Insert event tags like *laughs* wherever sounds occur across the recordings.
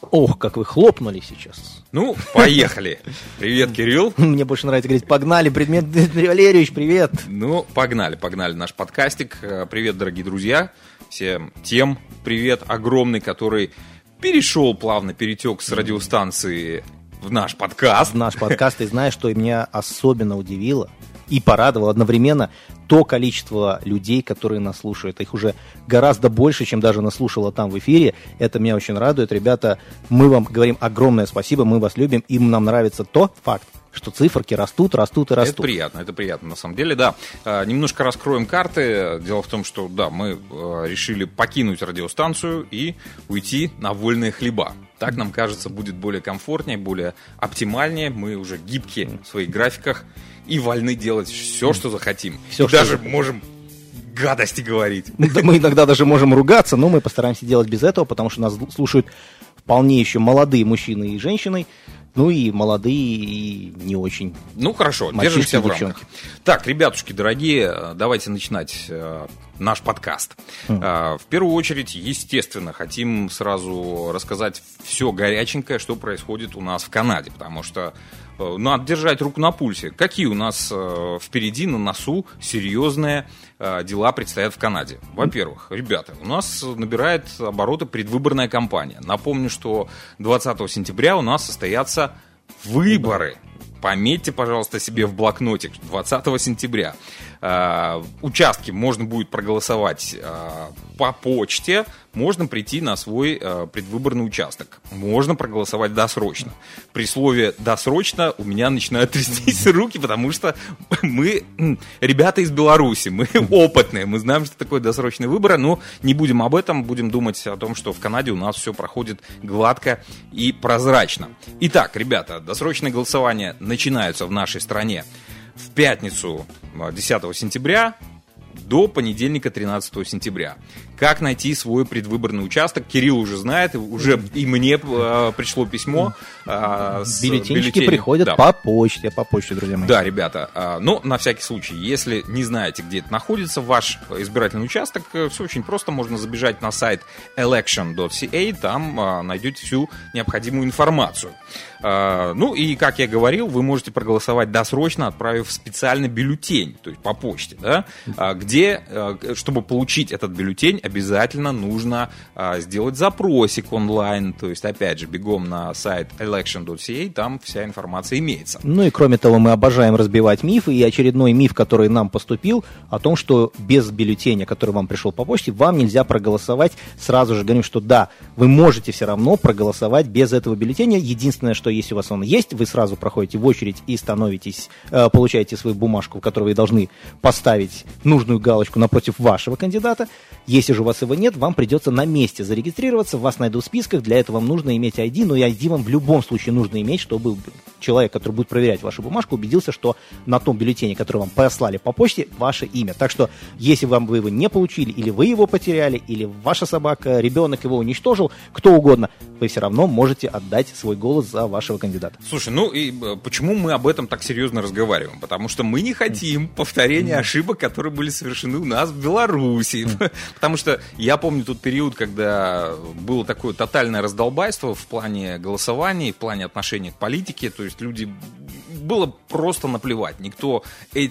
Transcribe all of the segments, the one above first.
Ох, как вы хлопнули сейчас. Ну, поехали. Привет, Кирилл. *laughs* Мне больше нравится говорить «погнали, предмет Дмитрий *laughs* Валерьевич, привет». Ну, погнали, погнали наш подкастик. Э, Привет, дорогие друзья. Всем тем привет огромный, который перешел плавно, перетек с радиостанции в наш подкаст. В наш подкаст, и знаешь, что меня особенно удивило и порадовало одновременно то количество людей, которые нас слушают. Их уже гораздо больше, чем даже нас слушало там в эфире. Это меня очень радует. Ребята, мы вам говорим огромное спасибо, мы вас любим, и нам нравится то факт, что циферки растут, растут и растут. Это приятно, это приятно на самом деле, да. А, Немножко раскроем карты. Дело в том, что, да, мы э, решили покинуть радиостанцию и уйти на вольные хлеба. Так, нам кажется, будет более комфортнее, более оптимальнее. Мы уже гибкие в своих графиках и вольны делать все, что захотим. Всё, и что даже захотим. можем гадости говорить. Да, Мы иногда даже можем ругаться, но мы постараемся делать без этого, потому что нас слушают вполне еще молодые мужчины и женщины, ну и молодые и не очень. Ну хорошо, держимся в рамках. Так, ребятушки дорогие, э, давайте начинать э, наш подкаст. Хм. Э, В первую очередь, естественно, хотим сразу рассказать все горяченькое, что происходит у нас в Канаде, потому что надо держать руку на пульсе. Какие у нас э, впереди, на носу серьезные э, дела предстоят в Канаде? Во-первых, ребята, у нас набирает обороты предвыборная кампания. Напомню, что 20 сентября у нас состоятся выборы. Пометьте, пожалуйста, себе в блокнотик 20 сентября. Э, Участки можно будет проголосовать э, по почте, можно прийти на свой э, предвыборный участок. Можно проголосовать досрочно. При слове «досрочно» у меня начинают *laughs* трястись руки, потому что мы ребята из Беларуси, мы опытные, мы знаем, что такое досрочные выборы, но не будем об этом, будем думать о том, что в Канаде у нас все проходит гладко и прозрачно. Итак, ребята, досрочное голосование начинаются в нашей стране в пятницу э, 10 сентября до понедельника 13 сентября. Как найти свой предвыборный участок? Кирилл уже знает, уже и мне э, пришло письмо. э, с Бюллетенчики бюллетенем. приходят Да. по почте, по почте, друзья мои. Да, ребята, а, но на всякий случай, если не знаете, где это находится, ваш избирательный участок, все очень просто, можно забежать на сайт election.ca, там а, найдете всю необходимую информацию. А, Ну и, как я говорил, вы можете проголосовать досрочно, отправив специальный бюллетень, то есть по почте, да, а, где, а, чтобы получить этот бюллетень, обязательно нужно а, сделать запросик онлайн, то есть, опять же, бегом на сайт election.ca, там вся информация имеется. Ну и кроме того, мы обожаем разбивать мифы, и очередной миф, который нам поступил, о том, что без бюллетеня, который вам пришел по почте, вам нельзя проголосовать. Сразу же говорим, что да, вы можете все равно проголосовать без этого бюллетеня. Единственное, что если у вас он есть, вы сразу проходите в очередь и становитесь, э, получаете свою бумажку, в которой вы должны поставить нужную галочку напротив вашего кандидата. Если же у вас его нет, вам придется на месте зарегистрироваться, вас найдут в списках, для этого вам нужно иметь ID, но и ID вам в любом случае нужно иметь, чтобы человек, который будет проверять вашу бумажку, убедился, что на том бюллетене, который вам послали по почте, ваше имя. Так что, если вам вы его не получили, или вы его потеряли, или ваша собака, ребенок его уничтожил, кто угодно, вы все равно можете отдать свой голос за вашего кандидата. Слушай, ну и э, почему мы об этом так серьезно разговариваем? Потому что мы не хотим повторения ошибок, которые были совершены у нас в Беларуси. *laughs* Потому что я помню тот период, когда было такое тотальное раздолбайство в плане голосования, в плане отношения к политике. То есть люди было просто наплевать. Никто э-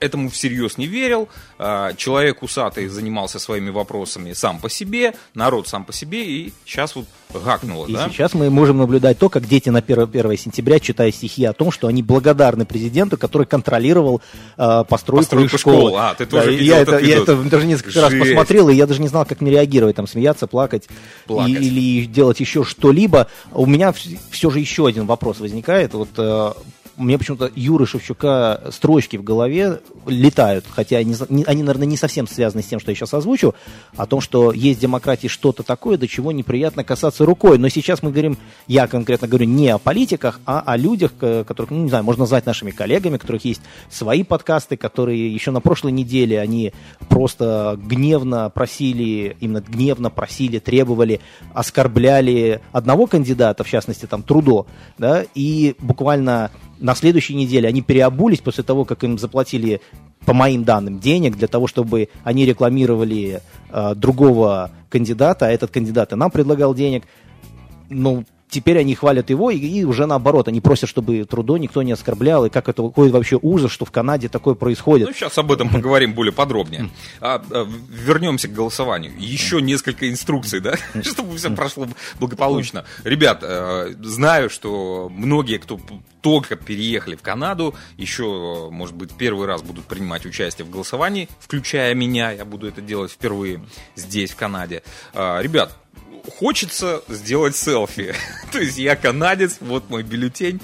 этому всерьез не верил. А, Человек усатый занимался своими вопросами сам по себе, народ сам по себе, и сейчас вот гакнуло, И да? сейчас мы можем наблюдать то, как дети на 1, 1 сентября читают стихи о том, что они благодарны президенту, который контролировал э, постройку, Постройку школы. школ. А, ты тоже и видел я этот это, я это даже несколько раз Жесть. посмотрел, и я даже не знал, как мне реагировать, там, смеяться, плакать, Плакать. И- или делать еще что-либо. У меня все же еще один вопрос возникает. Вот э, меня почему-то Юры Шевчука строчки в голове летают, хотя они, они, наверное, не совсем связаны с тем, что я сейчас озвучу, о том, что есть в демократии что-то такое, до чего неприятно касаться рукой. Но сейчас мы говорим, я конкретно говорю не о политиках, а о людях, которых, ну, не знаю, можно назвать нашими коллегами, у которых есть свои подкасты, которые еще на прошлой неделе, они просто гневно просили, именно гневно просили, требовали, оскорбляли одного кандидата, в частности, там, Трудо, да, и буквально на следующей неделе они переобулись после того, как им заплатили, по моим данным, денег для того, чтобы они рекламировали э, другого кандидата, а этот кандидат и нам предлагал денег. ну, теперь они хвалят его, и, и уже наоборот, они просят, чтобы Трудо никто не оскорблял, и как это какой вообще ужас, что в Канаде такое происходит. Ну, сейчас об этом поговорим более подробнее. А, а, вернемся к голосованию. Еще несколько инструкций, да, *laughs* чтобы все прошло благополучно. Ребят, э, знаю, что многие, кто только переехали в Канаду, еще, может быть, первый раз будут принимать участие в голосовании, включая меня, я буду это делать впервые здесь, в Канаде. А, ребят, хочется сделать селфи. *laughs* То есть я канадец, вот мой бюллетень.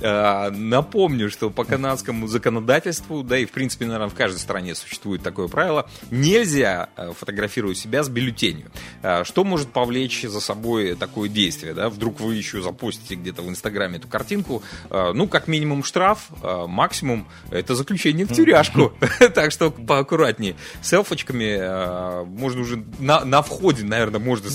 А, напомню, что по канадскому законодательству, да и в принципе, наверное, в каждой стране существует такое правило, нельзя э, фотографировать себя с бюллетенью. А, что может повлечь за собой такое действие? Да? Вдруг вы еще запустите где-то в Инстаграме эту картинку. А, ну, как минимум штраф, максимум это заключение в тюряшку. *laughs* Так что поаккуратнее. Селфочками можно уже на, входе, наверное, можно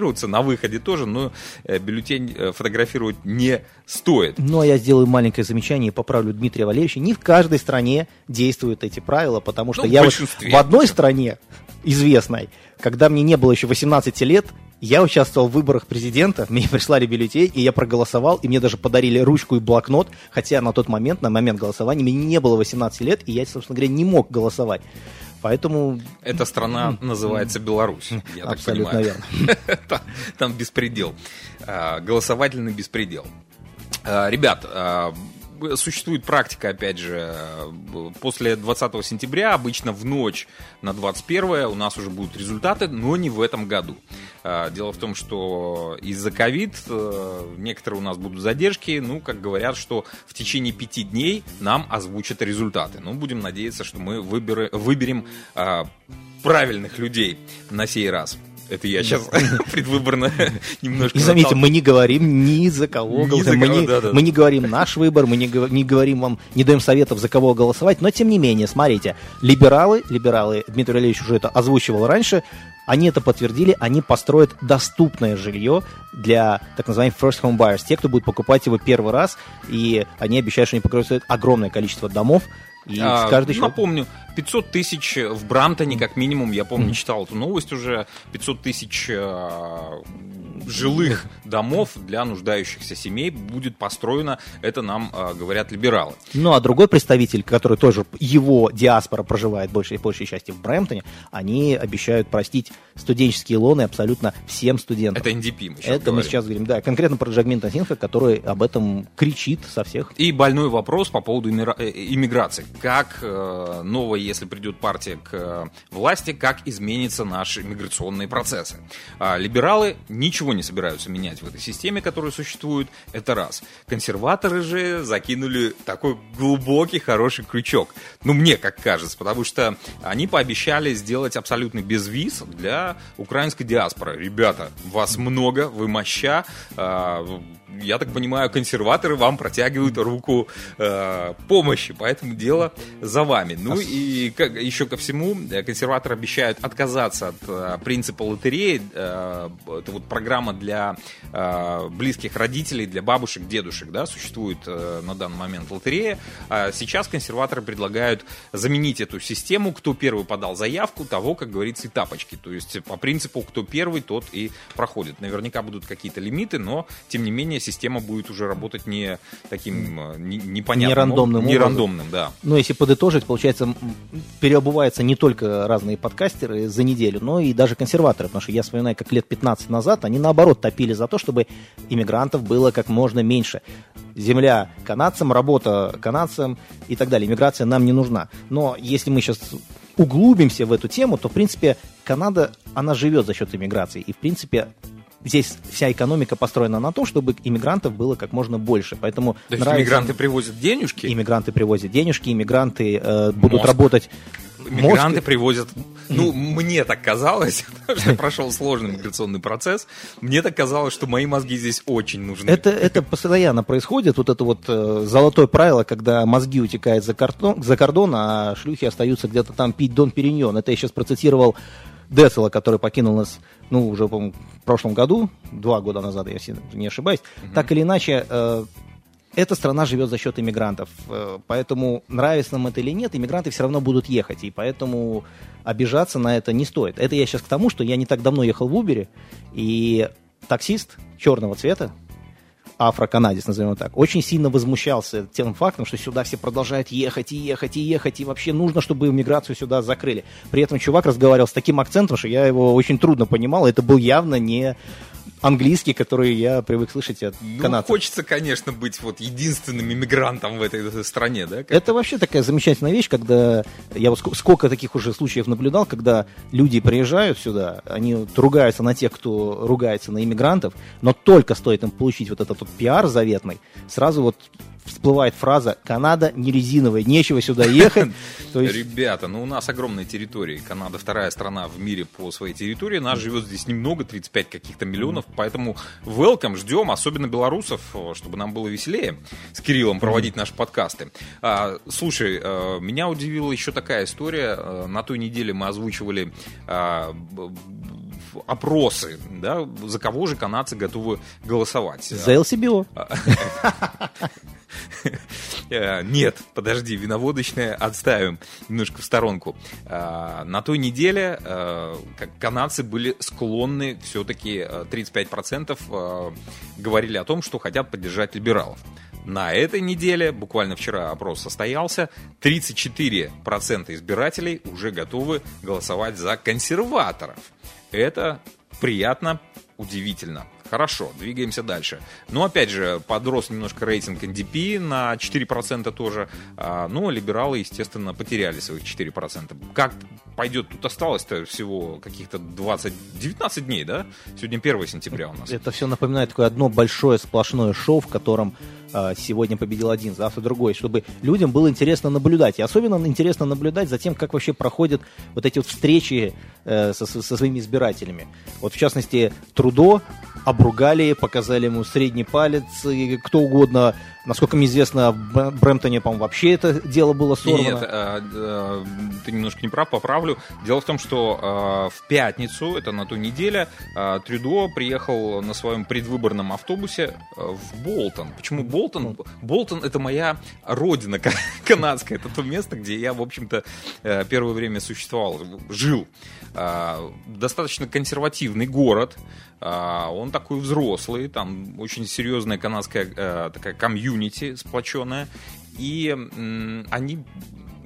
сфотографироваться, на выходе тоже, но э, бюллетень э, фотографировать не стоит. Ну, а я сделаю маленькое замечание и поправлю Дмитрия Валерьевича. Не в каждой стране действуют эти правила, потому что ну, я вот в одной стране известной, когда мне не было еще 18 лет, я участвовал в выборах президента, мне прислали бюллетень, и я проголосовал, и мне даже подарили ручку и блокнот, хотя на тот момент, на момент голосования, мне не было 18 лет, и я, собственно говоря, не мог голосовать. Поэтому... Эта страна называется Беларусь, я так Абсолютно верно. *laughs* Там беспредел. А, голосовательный беспредел. А, ребят, а, существует практика, опять же, после 20 сентября, обычно в ночь на 21 у нас уже будут результаты, но не в этом году. А, дело в том, что из-за ковид некоторые у нас будут задержки, ну, как говорят, что в течение пяти дней нам озвучат результаты. Ну, будем надеяться, что мы выберем, выберем правильных людей на сей раз. Это я сейчас *laughs* предвыборно *laughs* немножко... И заметьте, мы не говорим ни за кого голосовать. Мы, не, да, да. мы не говорим наш выбор, мы не, не говорим вам, не даем советов, за кого голосовать. Но тем не менее, смотрите, либералы, либералы, Дмитрий Валерьевич уже это озвучивал раньше, они это подтвердили, они построят доступное жилье для так называемых first home buyers, те, кто будет покупать его первый раз, и они обещают, что они покроют огромное количество домов, а, каждый Напомню, 500 тысяч в Брамтоне, как минимум, я помню, читал эту новость уже, 500 тысяч э, жилых домов для нуждающихся семей будет построено, это нам э, говорят либералы. Ну, а другой представитель, который тоже, его диаспора проживает большей, большей части в Брэмптоне, они обещают простить студенческие лоны абсолютно всем студентам. Это NDP мы сейчас Это говорим. мы сейчас говорим, да, конкретно про Джагминта Синха, который об этом кричит со всех. И больной вопрос по поводу э, иммиграции. Как э, новая, если придет партия к э, власти, как изменятся наши миграционные процессы. А либералы ничего не собираются менять в этой системе, которая существует. Это раз. Консерваторы же закинули такой глубокий, хороший крючок. Ну, мне как кажется, потому что они пообещали сделать абсолютно безвиз для украинской диаспоры. Ребята, вас много, вы моща, а, я так понимаю, консерваторы вам протягивают руку э, помощи, поэтому дело за вами. Ну и как, еще ко всему, э, консерваторы обещают отказаться от э, принципа лотереи. Э, это вот программа для э, близких родителей, для бабушек, дедушек, да, существует э, на данный момент лотерея. А сейчас консерваторы предлагают заменить эту систему, кто первый подал заявку, того, как говорится, и тапочки. То есть по принципу, кто первый, тот и проходит. Наверняка будут какие-то лимиты, но тем не менее система будет уже работать не таким э, не, непонятным, не рандомным, не рандомным, да. Но если подытожить, получается, переобуваются не только разные подкастеры за неделю, но и даже консерваторы, потому что я вспоминаю, как лет 15 назад они наоборот топили за то, чтобы иммигрантов было как можно меньше. Земля канадцам, работа канадцам и так далее. Иммиграция нам не нужна. Но если мы сейчас углубимся в эту тему, то, в принципе, Канада, она живет за счет иммиграции. И, в принципе, здесь вся экономика построена на том, чтобы иммигрантов было как можно больше. Поэтому То есть нравится... иммигранты привозят денежки? Иммигранты привозят денежки, иммигранты э, будут Мозг. работать Мигранты Мозг... привозят, ну, мне так казалось, *laughs* что прошел сложный миграционный процесс, мне так казалось, что мои мозги здесь очень нужны. Это, это постоянно происходит, вот это вот э, золотое правило, когда мозги утекают за, картон, за кордон, а шлюхи остаются где-то там пить Дон Периньон. Это я сейчас процитировал Децела, который покинул нас, ну, уже, по в прошлом году, два года назад, если не ошибаюсь. Mm-hmm. Так или иначе, э, эта страна живет за счет иммигрантов. Э, поэтому, нравится нам это или нет, иммигранты все равно будут ехать. И поэтому обижаться на это не стоит. Это я сейчас к тому, что я не так давно ехал в Убере, и таксист, черного цвета, афроканадец, назовем так, очень сильно возмущался тем фактом, что сюда все продолжают ехать и ехать и ехать, и вообще нужно, чтобы иммиграцию сюда закрыли. При этом чувак разговаривал с таким акцентом, что я его очень трудно понимал, это был явно не английский, который я привык слышать от Ну, канадцев. хочется, конечно, быть вот единственным иммигрантом в этой стране, да? как- Это вообще такая замечательная вещь, когда я вот ск- сколько таких уже случаев наблюдал, когда люди приезжают сюда, они вот ругаются на тех, кто ругается на иммигрантов, но только стоит им получить вот этот вот пиар заветный, сразу вот всплывает фраза «Канада не резиновая, нечего сюда ехать». *laughs* Есть Ребята, ну у нас огромная территория. Канада вторая страна в мире по своей территории. Нас живет здесь немного, 35 каких-то миллионов. Поэтому welcome, ждем, особенно белорусов, чтобы нам было веселее с Кириллом проводить наши подкасты. А, слушай, э, меня удивила еще такая история. Э, На той неделе мы озвучивали а, опросы, да, за кого же канадцы готовы голосовать. за LCBO. *laughs* Э, Нет, подожди, виноводочное отставим немножко в сторонку. Э, На той неделе э, канадцы были склонны все-таки 35% э, говорили о том, что хотят поддержать либералов. На этой неделе, буквально вчера опрос состоялся, 34% избирателей уже готовы голосовать за консерваторов. Это приятно, удивительно. Хорошо, двигаемся дальше. Но опять же, подрос немножко рейтинг NDP на 4% тоже. А, Но либералы, естественно, потеряли своих 4%. Как пойдет? Тут осталось-то всего каких-то 20, 19 дней, да? Сегодня 1 сентября у нас. Это все напоминает такое одно большое сплошное шоу, в котором а, сегодня победил один, завтра другой, чтобы людям было интересно наблюдать. И особенно интересно наблюдать за тем, как вообще проходят вот эти вот встречи э, со, со своими избирателями. Вот в частности, Трудо обругали, показали ему средний палец, и кто угодно, насколько мне известно, в Бр- Брэмптоне, по-моему, вообще это дело было сорвано. Нет, э, э, ты немножко не прав, поправлю. Дело в том, что э, в пятницу, это на ту неделю, э, Трюдо приехал на своем предвыборном автобусе в Болтон. Почему Болтон? Болтон это моя родина ка- *laughs* канадская. Это то место, где я, в общем-то, первое время существовал, жил. Достаточно консервативный город. Он такой взрослый, там очень серьезная канадская такая комьюнити сплоченная. И они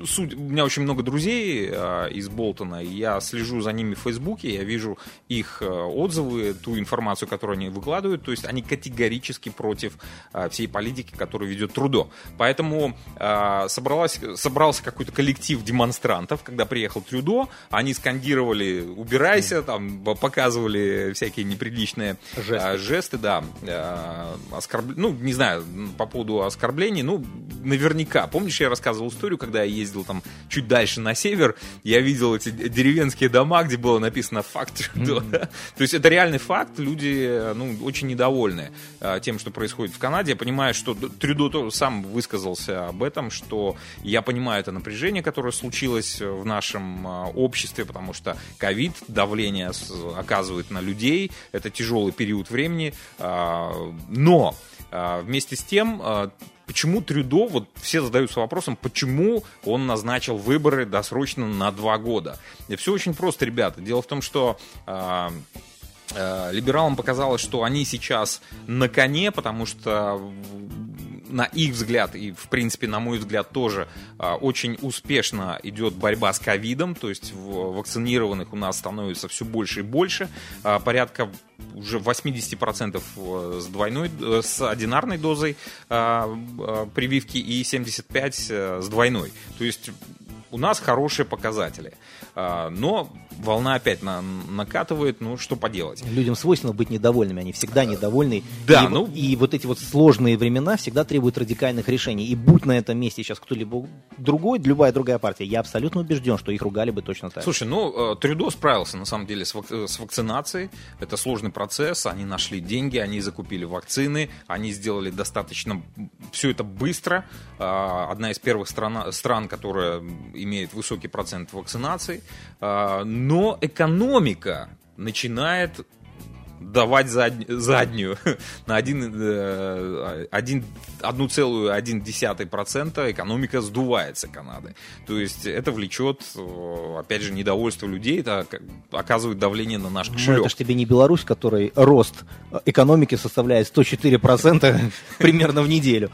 суть, у меня очень много друзей э, из Болтона, и я слежу за ними в Фейсбуке, я вижу их э, отзывы, ту информацию, которую они выкладывают, то есть они категорически против э, всей политики, которую ведет Трудо. Поэтому э, собралась, собрался какой-то коллектив демонстрантов, когда приехал Трюдо, они скандировали «убирайся», там показывали всякие неприличные Жесты. э, жесты, да, э, оскорб- ну, не знаю, по поводу оскорблений, ну, наверняка. Помнишь, я рассказывал историю, когда я ездил там чуть дальше на север, я видел эти деревенские дома, где было написано «факт *laughs* Трюдо». То есть это реальный факт, люди, э, ну, очень недовольны э, тем, что происходит в Канаде. Я понимаю, что Трюдо сам высказался об этом, что я понимаю это напряжение, которое случилось в нашем э, обществе, потому что ковид, давление оказывает на людей, это тяжелый период времени, а, но а, вместе с тем а, Почему Трюдо, вот все задаются вопросом, почему он назначил выборы досрочно на два года? И все очень просто, ребята. Дело в том, что а, а, либералам показалось, что они сейчас на коне, потому что на их взгляд и, в принципе, на мой взгляд тоже а, очень успешно идет борьба с ковидом, то есть вакцинированных у нас становится все больше и больше, А, порядка уже 80% с двойной, э, с одинарной дозой а, прививки и 75% э, с двойной. То есть у нас хорошие показатели. А, Но волна опять на- накатывает, ну что поделать. Людям свойственно быть недовольными, они всегда недовольны. да, и, ну- и вот эти вот сложные времена всегда требуют радикальных решений. И будь на этом месте сейчас кто-либо другой, любая другая партия, я абсолютно убежден, что их ругали бы точно так. Слушай, ну, э, Трюдо справился, на самом деле, с, вак- э, с вакцинацией. Это сложный процесс. Они нашли деньги, они закупили вакцины, они сделали достаточно все это быстро. А, Одна из первых страна- стран, которая имеет высокий процент вакцинации. А, Но экономика начинает давать зад, заднюю *laughs* на 1,1% экономика сдувается Канады. То есть это влечет, э, опять же, недовольство людей, это оказывает давление на наш кошелек. Ну, это же тебе не Беларусь, которой рост экономики составляет 104% *laughs* примерно в неделю.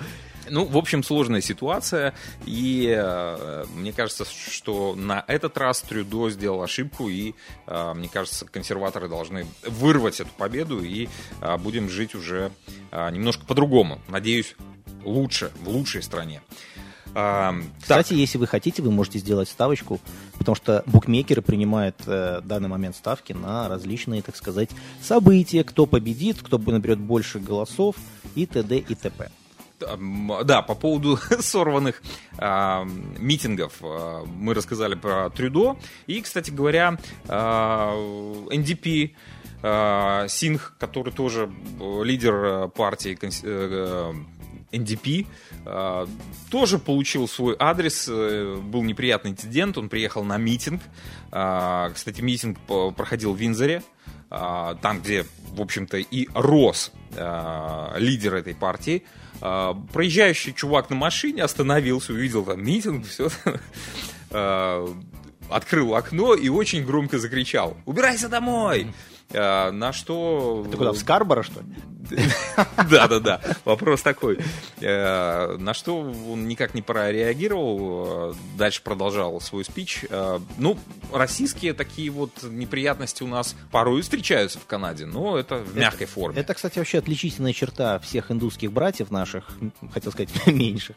Ну, в общем, сложная ситуация, и э, мне кажется, что на этот раз Трюдо сделал ошибку, и э, мне кажется, консерваторы должны вырвать эту победу, и э, будем жить уже немножко по-другому. Надеюсь, лучше, в лучшей стране. Кстати, так. если вы хотите, вы можете сделать ставочку, потому что букмекеры принимают э, данный момент ставки на различные, так сказать, события, кто победит, кто наберет больше голосов и т.д. и т.п. Да, по поводу *laughs* сорванных э, митингов э, мы рассказали про Трюдо. И, кстати говоря, э, НДП, э, Синх, который тоже лидер партии э, НДП, э, тоже получил свой адрес. Э, был неприятный инцидент, он приехал на митинг. Э, кстати, митинг проходил в Винзоре. Там, где, в общем-то, и рос лидер этой партии. А, проезжающий чувак на машине остановился, увидел там митинг, все, *laughs* а, открыл окно и очень громко закричал «Убирайся домой!» а, На что... Ты куда, в Скарборо, что ли? *laughs* Да-да-да, вопрос такой. Э, на что он никак не прореагировал, э, дальше продолжал свой спич. Э, ну, российские такие вот неприятности у нас порой встречаются в Канаде, но это в мягкой форме. Это, кстати, вообще отличительная черта всех индусских братьев наших, хотел сказать, *laughs* меньших,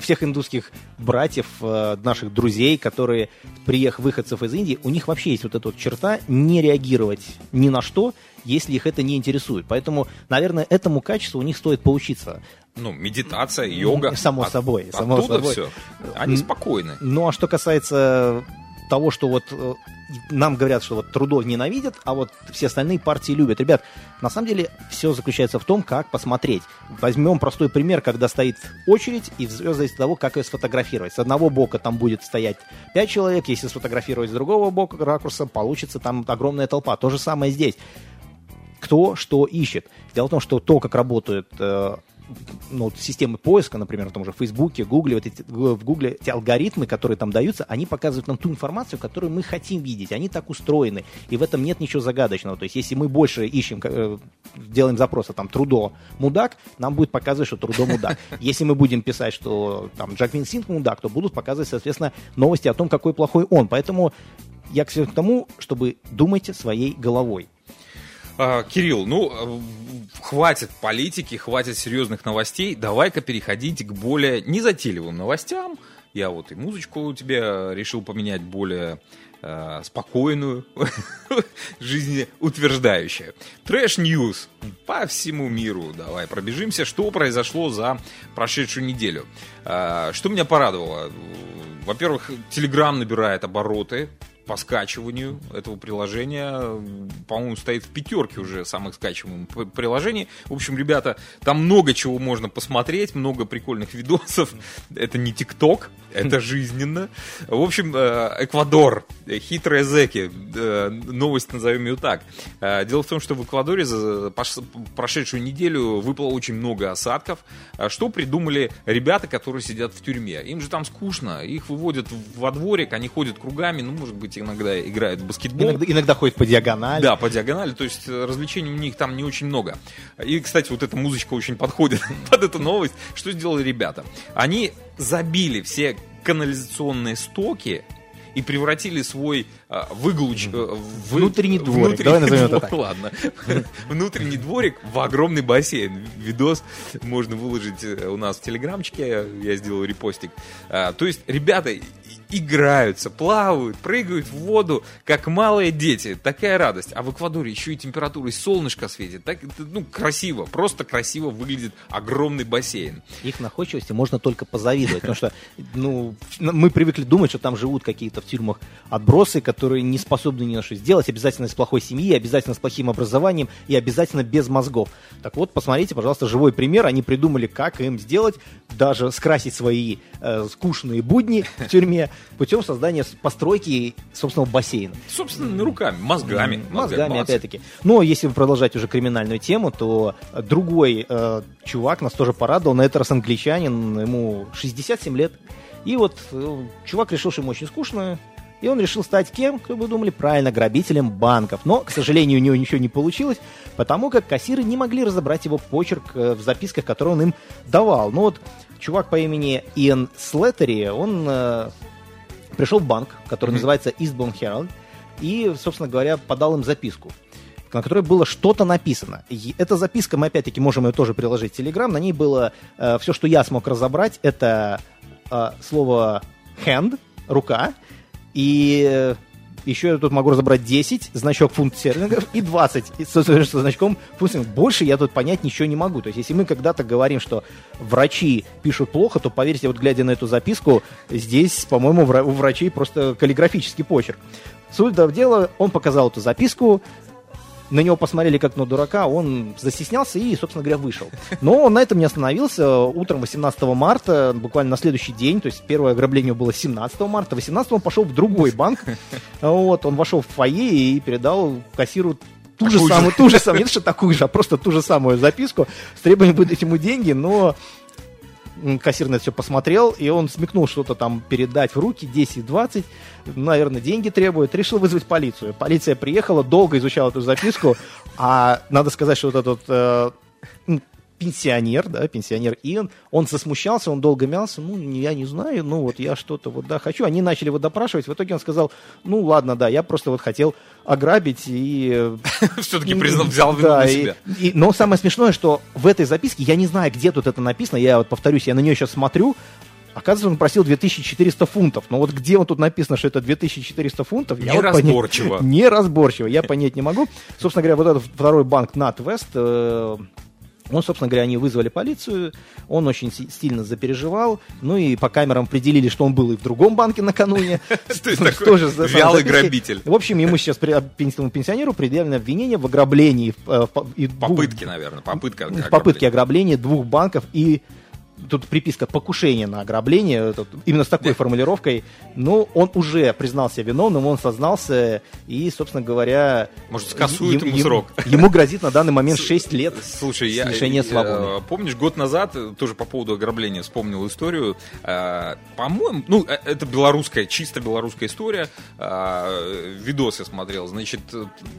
всех индусских братьев, наших друзей, которые, приехав выходцев из Индии, у них вообще есть вот эта вот черта не реагировать ни на что, если их это не интересует. Поэтому, наверное, этому качеству у них стоит поучиться. Ну, медитация, йога. *laughs* Само от, собой. Само оттуда собой. все. Они спокойны. Ну, а что касается того, что вот э, нам говорят, что вот Трудо ненавидят, а вот все остальные партии любят. Ребят, на самом деле все заключается в том, как посмотреть. Возьмем простой пример, когда стоит очередь, и все зависит от того, как ее сфотографировать. С одного бока там будет стоять 5 человек, если сфотографировать с другого бока ракурса, получится там огромная толпа. То же самое здесь кто что ищет. Дело в том, что то, как работают э, ну, системы поиска, например, в том же Фейсбуке, Гугле, вот эти, в Гугле эти алгоритмы, которые там даются, они показывают нам ту информацию, которую мы хотим видеть. Они так устроены, и в этом нет ничего загадочного. То есть, если мы больше ищем, э, делаем запросы, там, Трудо мудак, нам будет показывать, что Трудо мудак. Если мы будем писать, что там Джаквин Синг мудак, то будут показывать, соответственно, новости о том, какой плохой он. Поэтому я к тому, чтобы думайте своей головой. А, Кирилл, ну, э, хватит политики, хватит серьезных новостей. Давай-ка переходить к более незатейливым новостям. Я вот и музычку у тебя решил поменять более э, спокойную, *laughs* жизнеутверждающую. Trash news по всему миру. Давай пробежимся, что произошло за прошедшую неделю. Э, что меня порадовало? Во-первых, Телеграм набирает обороты по скачиванию этого приложения. По-моему, стоит в пятерке уже самых скачиваемых приложений. В общем, ребята, там много чего можно посмотреть, много прикольных видосов. Это не ТикТок, это жизненно. В общем, э, Эквадор, хитрые зеки, э, новость назовем ее так. Э, дело в том, что в Эквадоре за прошедшую неделю выпало очень много осадков. Что придумали ребята, которые сидят в тюрьме? Им же там скучно, их выводят во дворик, они ходят кругами, ну, может быть, иногда играют в баскетбол. Иногда, иногда ходят по диагонали. Да, по диагонали, то есть развлечений у них там не очень много. И, кстати, вот эта музычка очень подходит *laughs* под эту новость. Что сделали ребята? Они забили все канализационные стоки и превратили свой а, выглуч... Э, внутренний дворик, внутренний давай назовем это так. Ладно. *laughs* внутренний дворик в огромный бассейн. Видос можно выложить э, у нас в телеграмчике, я сделал репостик. А, то есть, ребята играются, плавают, прыгают в воду, как малые дети. Такая радость. А в Эквадоре еще и температура, и солнышко светит. Так, ну, красиво, просто красиво выглядит огромный бассейн. Их находчивости можно только позавидовать, потому что, ну, мы привыкли думать, что там живут какие-то в тюрьмах отбросы, которые не способны ни на что сделать, обязательно из плохой семьи, обязательно с плохим образованием и обязательно без мозгов. Так вот, посмотрите, пожалуйста, живой пример. Они придумали, как им сделать, даже скрасить свои э, скучные будни в тюрьме путем создания постройки собственного бассейна. Собственно, руками, мозгами. Мозгами, опять-таки. Но если продолжать уже криминальную тему, то другой э, чувак нас тоже порадовал. На этот раз англичанин, ему 67 лет. И вот э, чувак решил, что ему очень скучно, и он решил стать кем, кто бы думали, правильно, грабителем банков. Но, к сожалению, у него ничего не получилось, потому как кассиры не могли разобрать его почерк э, в записках, которые он им давал. Ну вот, чувак по имени Иэн Слеттери, он э, пришел в банк, который mm-hmm. называется Eastbourne Herald, и, собственно говоря, подал им записку на которой было что-то написано. И эта записка, мы опять-таки можем ее тоже приложить в Telegram, на ней было э, все, что я смог разобрать, это э, слово hand, рука, и э, еще я тут могу разобрать 10, значок фунт стерлингов, и 20 со, со значком фунт стерлингов. Больше я тут понять ничего не могу. То есть, если мы когда-то говорим, что врачи пишут плохо, то, поверьте, вот глядя на эту записку, здесь, по-моему, у врачей просто каллиграфический почерк. Суть в дело, он показал эту записку, на него посмотрели как на дурака, он застеснялся и, собственно говоря, вышел. Но он на этом не остановился. Утром 18 марта, буквально на следующий день, то есть первое ограбление было 17 марта, 18 он пошел в другой банк. Вот, он вошел в фойе и передал кассиру ту же самую, ту же самую, не что такую же, а просто ту же самую записку с требованием выдать ему деньги, но кассир на это все посмотрел, и он смекнул что-то там передать в руки, 10-20, наверное, деньги требует, решил вызвать полицию. Полиция приехала, долго изучала эту записку, а надо сказать, что вот этот э, пенсионер, да, пенсионер Иэн, он засмущался, он долго мялся, ну, я не знаю, ну, вот я что-то вот, да, хочу. Они начали его допрашивать, в итоге он сказал, ну, ладно, да, я просто вот хотел ограбить и... *laughs* Все-таки признал, взял вину на себя. Но самое смешное, что в этой записке, я не знаю, где тут это написано, я вот повторюсь, я на нее сейчас смотрю, Оказывается, он просил 2400 фунтов. Но вот где он тут написано, что это 2400 фунтов? Неразборчиво. Вот понять, *laughs* неразборчиво. Я понять не могу. Собственно говоря, вот этот второй банк NatWest, э, он, собственно говоря, они вызвали полицию, он очень сильно запереживал, ну и по камерам определили, что он был и в другом банке накануне. *laughs* То есть такой вялый грабитель. В общем, ему сейчас, пенсионеру, предъявлено обвинение в ограблении. Попытки, наверное, попытка В попытке ограбления двух банков и тут приписка покушение на ограбление, тут, именно с такой да. формулировкой, ну, он уже признался виновным, он сознался, и, собственно говоря... Может, скасует ему срок. Ему грозит на данный момент 6 лет Слушай, я, лишения свободы. Помнишь, год назад, э, тоже по поводу ограбления вспомнил историю, э, по-моему, ну, э, это белорусская, чисто белорусская история, видос я смотрел, значит,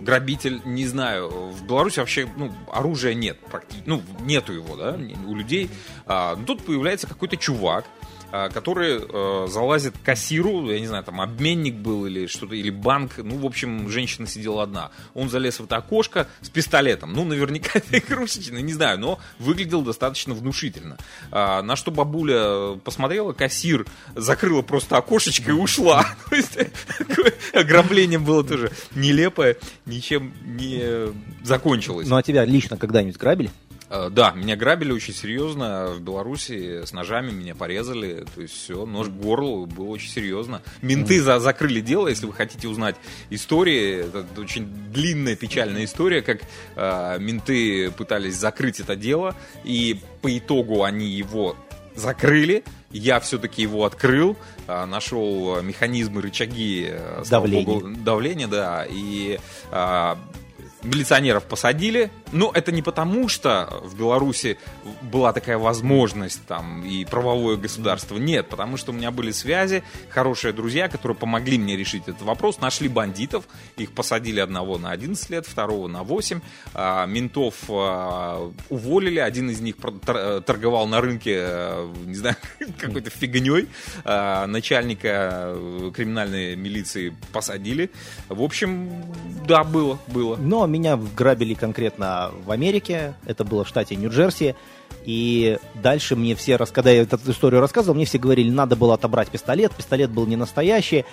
грабитель, не знаю, в Беларуси вообще, ну, оружия нет, практически, ну, нету его, да, у людей, а, тут появляется какой-то чувак, а, который э, залазит к кассиру, я не знаю, там обменник был или что-то, или банк, ну, в общем, женщина сидела одна. Он залез в это окошко с пистолетом, ну, наверняка *laughs* игрушечный, не знаю, но выглядел достаточно внушительно. А, на что бабуля посмотрела, кассир закрыла просто окошечко и ушла. *laughs* То есть ограбление было тоже нелепое, ничем не закончилось. Ну, а тебя лично когда-нибудь грабили? Э, да, меня грабили очень серьезно в Беларуси, с ножами меня порезали, то есть все, нож к горлу, было очень серьезно. Менты за закрыли дело, если вы хотите узнать истории, это очень длинная печальная история, как э, менты пытались закрыть это дело, и по итогу они его закрыли, я все-таки его открыл, э, нашел механизмы, рычаги э, давления, давления да, и милиционеров посадили. Но это не потому, что в Беларуси была такая возможность там и правовое государство. Нет, потому что у меня были связи, хорошие друзья, которые помогли мне решить этот вопрос. Нашли бандитов, их посадили одного на 11 лет, второго на 8. А, ментов а, уволили, один из них торговал на рынке, а, не знаю, *laughs* какой-то фигней. А, начальника э, криминальной милиции посадили. В общем, да, было, было. Но меня грабили конкретно в Америке, это было в штате Нью-Джерси, и дальше мне все, когда я эту историю рассказывал, мне все говорили, надо было отобрать пистолет, пистолет был не настоящий.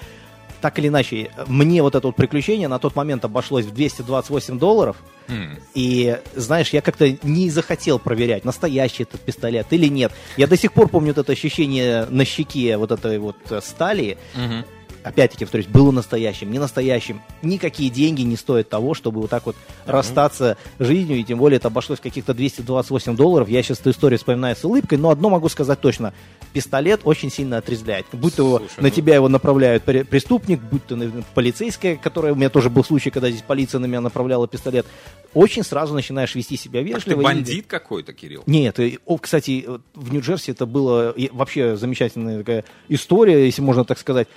Так или иначе, мне вот это вот приключение на тот момент обошлось в 228 долларов. Mm. И, знаешь, я как-то не захотел проверять, настоящий этот пистолет или нет. Я до сих пор помню вот это ощущение на щеке вот этой вот э, стали. Mm-hmm опять-таки, повторюсь, было настоящим, не настоящим. Никакие деньги не стоят того, чтобы вот так вот uh-huh. расстаться жизнью, и тем более это обошлось каких-то 228 долларов. Я сейчас эту историю вспоминаю с улыбкой, но одно могу сказать точно. Пистолет очень сильно отрезвляет. Будь то Слушай, на ну... тебя его направляют преступник, будь то полицейская, которая, у меня тоже был случай, когда здесь полиция на меня направляла пистолет, очень сразу начинаешь вести себя вежливо. Так ты бандит и... какой-то, Кирилл? Нет, о, кстати, в Нью-Джерси это было вообще замечательная такая история, если можно так сказать.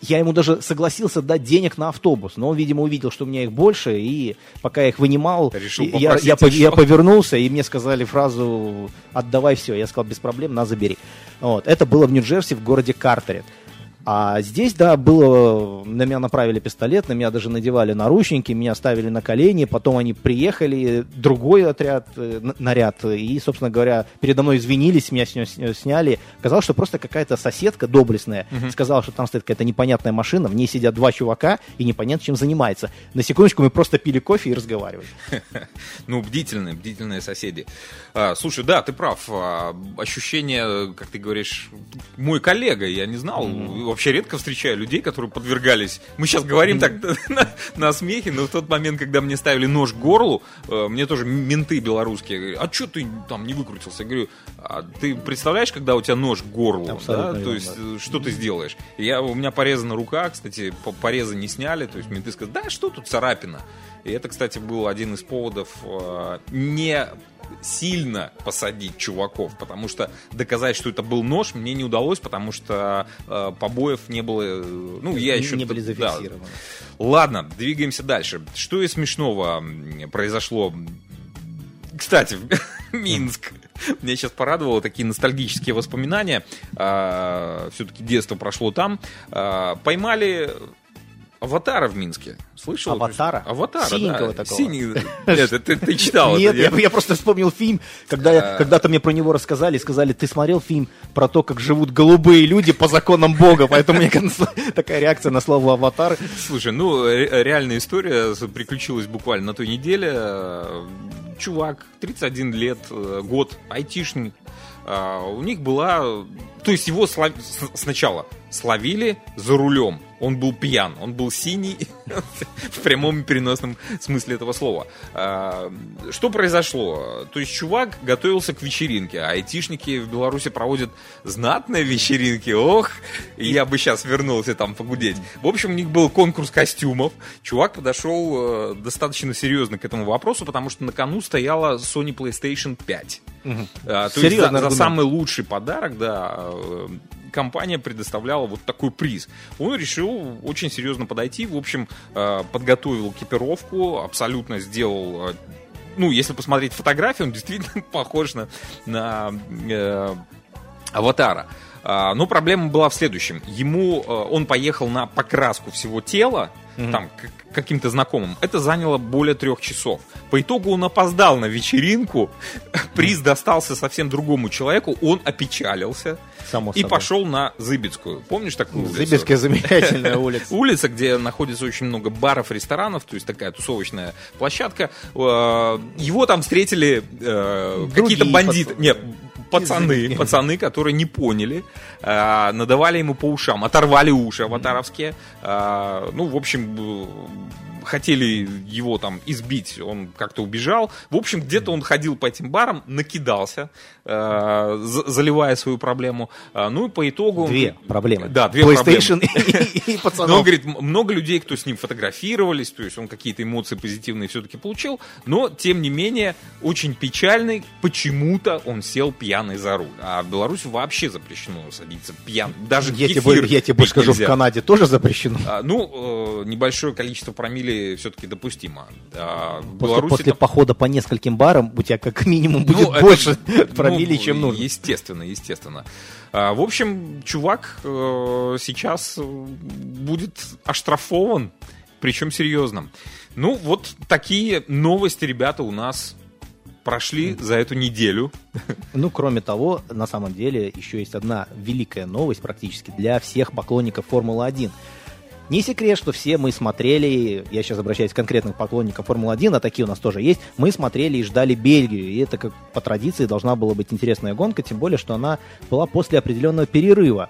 Я ему даже согласился дать денег на автобус, но он, видимо, увидел, что у меня их больше, и пока я их вынимал, я, я, я повернулся, и мне сказали фразу «отдавай все». Я сказал «без проблем, на, забери». Вот. Это было в Нью-Джерси, в городе Картере. А здесь, да, было, на меня направили пистолет, на меня даже надевали наручники, меня ставили на колени, потом они приехали, другой отряд, э, наряд, и, собственно говоря, передо мной извинились, меня сняли. Казалось, что просто какая-то соседка доблестная угу. сказала, что там стоит какая-то непонятная машина, в ней сидят два чувака, и непонятно, чем занимается. На секундочку мы просто пили кофе и разговаривали. *laughs* Ну, бдительные, бдительные соседи. А, слушай, да, ты прав. А, ощущение, как ты говоришь, мой коллега, я не знал, вообще редко встречаю людей, которые подвергались. Мы сейчас говорим так *laughs* на, на смехе, но в тот момент, когда мне ставили нож к горлу, э, мне тоже менты белорусские говорят, а что ты там не выкрутился? Я говорю, а ты представляешь, когда у тебя нож к горлу, да? То есть, да. Э, что ты сделаешь? Я, у меня порезана рука, кстати, порезы не сняли, то есть менты сказали, да, что тут царапина? И это, кстати, был один из поводов э, не сильно посадить чуваков, потому что доказать, что это был нож, мне не удалось, потому что э, побоев не было. Э, ну, я еще не были зафиксированы. Да. Ладно, двигаемся дальше. Что из смешного произошло? Кстати, *laughs* Минск. Меня сейчас порадовало такие ностальгические воспоминания. А, все-таки детство прошло там. А, поймали Аватара в Минске. Слышал? Аватара? Аватара, Синенького да. такого. Синий... Нет, ты, ты читал Нет, я, я просто вспомнил фильм, когда я, когда-то мне про него рассказали, сказали, ты смотрел фильм про то, как живут голубые люди по законам Бога, поэтому мне такая реакция на слово «аватар». Слушай, ну, реальная история приключилась буквально на той неделе. Чувак, 31 лет, э, год, айтишник, а, у них была... То есть его сначала словили за рулем. Он был пьян, он был синий *laughs* в прямом и переносном смысле этого слова. А, что произошло? То есть чувак готовился к вечеринке, а айтишники в Беларуси проводят знатные вечеринки. Ох, я бы сейчас вернулся там погудеть. В общем, у них был конкурс костюмов. Чувак подошел э, достаточно серьезно к этому вопросу, потому что на кону стояла Sony PlayStation 5. Угу. А, то Серьезно, есть за, за самый лучший подарок, да, э, компания предоставляла вот такой приз. Он решил очень серьезно подойти, в общем, э, подготовил экипировку, абсолютно сделал э, ну, если посмотреть фотографии, он *laughs* действительно похож на, на э, аватара. А, но проблема была в следующем. Ему, он поехал на покраску всего тела, mm-hmm. там, каким-то знакомым. Это заняло более трех часов. По итогу он опоздал на вечеринку, *laughs* приз достался совсем другому человеку, он опечалился Само и пошел на Зыбецкую. Помнишь такую улицу? Зыбецкая замечательная улица. *laughs* Улица, где находится очень много баров, ресторанов, то есть такая тусовочная площадка. Э, его там встретили э, какие-то бандиты. Нет, пацаны, пацаны, которые не поняли, э, надавали ему по ушам, оторвали уши аватаровские. Э, ну, в общем, хотели его там избить, он как-то убежал. В общем, где-то он ходил по этим барам, накидался, э, заливая свою проблему. Э, ну и по итогу... Две проблемы. Да, две PlayStation проблемы. и, и *laughs* пацанов. Но он говорит, много людей, кто с ним фотографировались, то есть он какие-то эмоции позитивные все-таки получил, но, тем не менее, очень печальный, почему-то он сел пьяный за руль. А в Беларуси вообще запрещено садиться пьян. Даже я тебе, я тебе скажу, нельзя. в Канаде тоже запрещено. А, ну, э, небольшое количество промилле все-таки допустимо. А после, Беларуси после там... похода по нескольким барам у тебя как минимум ну, будет ну, больше это, *laughs* промили, ну, чем нужно. Естественно, естественно. А, в общем, чувак э, сейчас будет оштрафован, причем серьезно. Ну, вот такие новости, ребята, у нас прошли за эту неделю. *laughs* Ну, кроме того, на самом деле, еще есть одна великая новость практически для всех поклонников Формулы-1. Не секрет, что все мы смотрели, я сейчас обращаюсь к конкретным поклонникам Формулы-1, а такие у нас тоже есть, мы смотрели и ждали Бельгию, и это как по традиции должна была быть интересная гонка, тем более, что она была после определенного перерыва.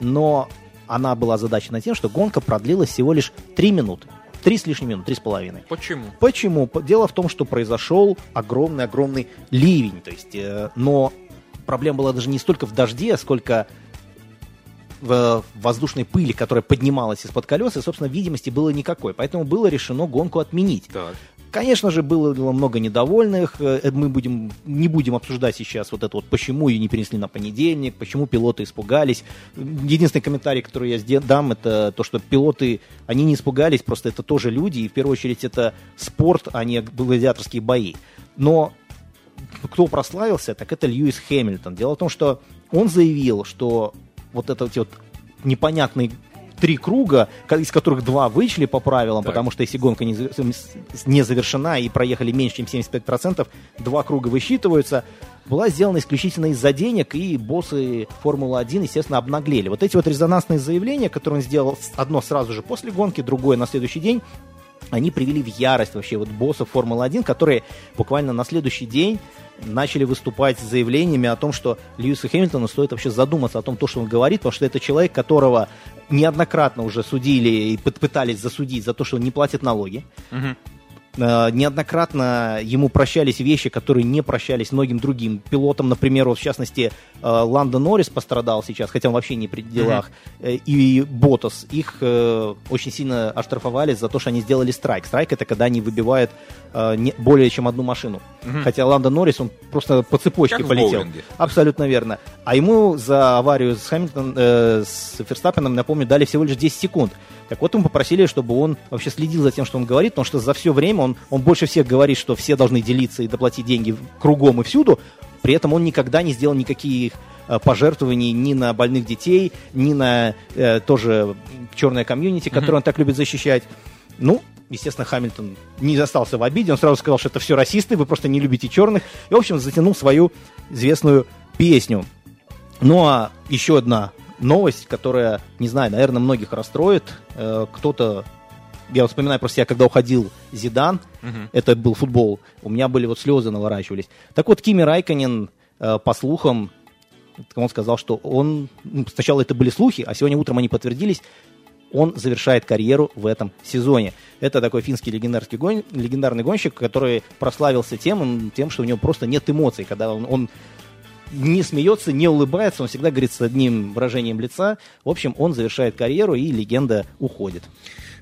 Но она была задачена тем, что гонка продлилась всего лишь 3 минуты. Три с лишним минут, три с половиной. Почему? Почему? Дело в том, что произошел огромный-огромный ливень. То есть, э, но проблема была даже не столько в дожде, сколько в воздушной пыли, которая поднималась из-под колес, и, собственно, видимости было никакой. Поэтому было решено гонку отменить. Так. Конечно же, было много недовольных. Э, мы будем, не будем обсуждать сейчас вот это вот, почему ее не перенесли на понедельник, почему пилоты испугались. Единственный комментарий, который я дам, это то, что пилоты, они не испугались, просто это тоже люди, и в первую очередь это спорт, а не гладиаторские бои. Но кто прославился, так это Льюис Хэмилтон. Дело в том, что он заявил, что вот этот вот непонятный три круга, из которых два вычли по правилам, так. потому что если гонка не, не завершена и проехали меньше, чем 75%, два круга высчитываются, была сделана исключительно из-за денег, и боссы Формулы-1, естественно, обнаглели. Вот эти вот резонансные заявления, которые он сделал одно сразу же после гонки, другое на следующий день, они привели в ярость вообще вот боссов Формулы-1, которые буквально на следующий день начали выступать с заявлениями о том, что Льюису Хэмилтону стоит вообще задуматься о том, то, что он говорит, потому что это человек, которого неоднократно уже судили и пытались засудить за то, что он не платит налоги. Угу. Э, неоднократно ему прощались вещи, которые не прощались многим другим пилотам. Например, вот в частности, э, Ландо Норрис пострадал сейчас, хотя он вообще не при делах. Mm-hmm. И Ботас. Их очень сильно оштрафовали за то, что они сделали страйк. Страйк это когда они выбивают более чем одну машину. Mm-hmm. Хотя Ландо Норрис, он просто по цепочке как полетел. Абсолютно верно. А ему за аварию с, Хэмилтон, э, с Ферстаппеном, напомню, дали всего лишь 10 секунд. Так вот, ему попросили, чтобы он вообще следил за тем, что он говорит, потому что за все время он, он больше всех говорит, что все должны делиться и доплатить деньги кругом и всюду, при этом он никогда не сделал никаких э, пожертвований ни на больных детей, ни на э, тоже черное комьюнити, которое mm-hmm. он так любит защищать. Ну, естественно, Хамильтон не остался в обиде, он сразу сказал, что это все расисты, вы просто не любите черных, и, в общем, затянул свою известную песню. Ну, а еще одна новость, которая, не знаю, наверное, многих расстроит. Э, кто-то я вспоминаю просто я, когда уходил Зидан, uh-huh. это был футбол, у меня были вот слезы наворачивались. Так вот, Кими Райконен, э, по слухам, он сказал, что он, ну, сначала это были слухи, а сегодня утром они подтвердились, он завершает карьеру в этом сезоне. Это такой финский легендарный, гон, легендарный гонщик, который прославился тем, тем, что у него просто нет эмоций, когда он, он не смеется, не улыбается, он всегда говорит с одним выражением лица. В общем, он завершает карьеру, и легенда уходит.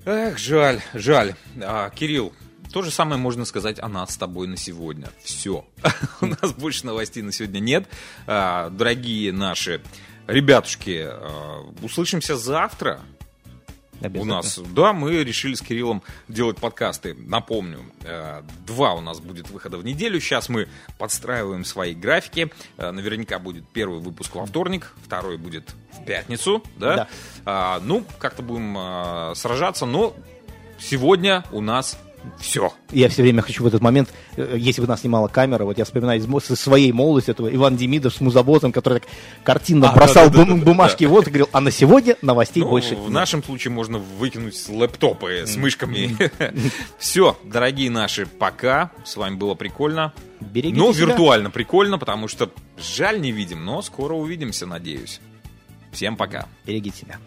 Эх, жаль, жаль. А, Кирилл, то же самое можно сказать о нас с тобой на сегодня. Все. *laughs* У нас больше новостей на сегодня нет. А, дорогие наши ребятушки, а, услышимся завтра. У нас, да, мы решили с Кириллом делать подкасты. Напомню, э, два у нас будет выхода в неделю. Сейчас мы подстраиваем свои графики. Э, наверняка будет первый выпуск во вторник, второй будет в пятницу, да? да. А, ну, как-то будем а, сражаться, но сегодня у нас все. Я все время хочу в этот момент, э, если бы нас снимала камера, вот я вспоминаю из своей молодости этого Иван Демидов с музабозом, который так картинно а, бросал да, да, бум- да, бумажки да. вот и говорил, а на сегодня новостей ну, больше. В нашем случае можно выкинуть лэптопы с мышками. *laughs* Все, дорогие наши, пока. С вами было прикольно. Берегите но себя. виртуально прикольно, потому что жаль не видим, но скоро увидимся, надеюсь. Всем пока. Берегите себя.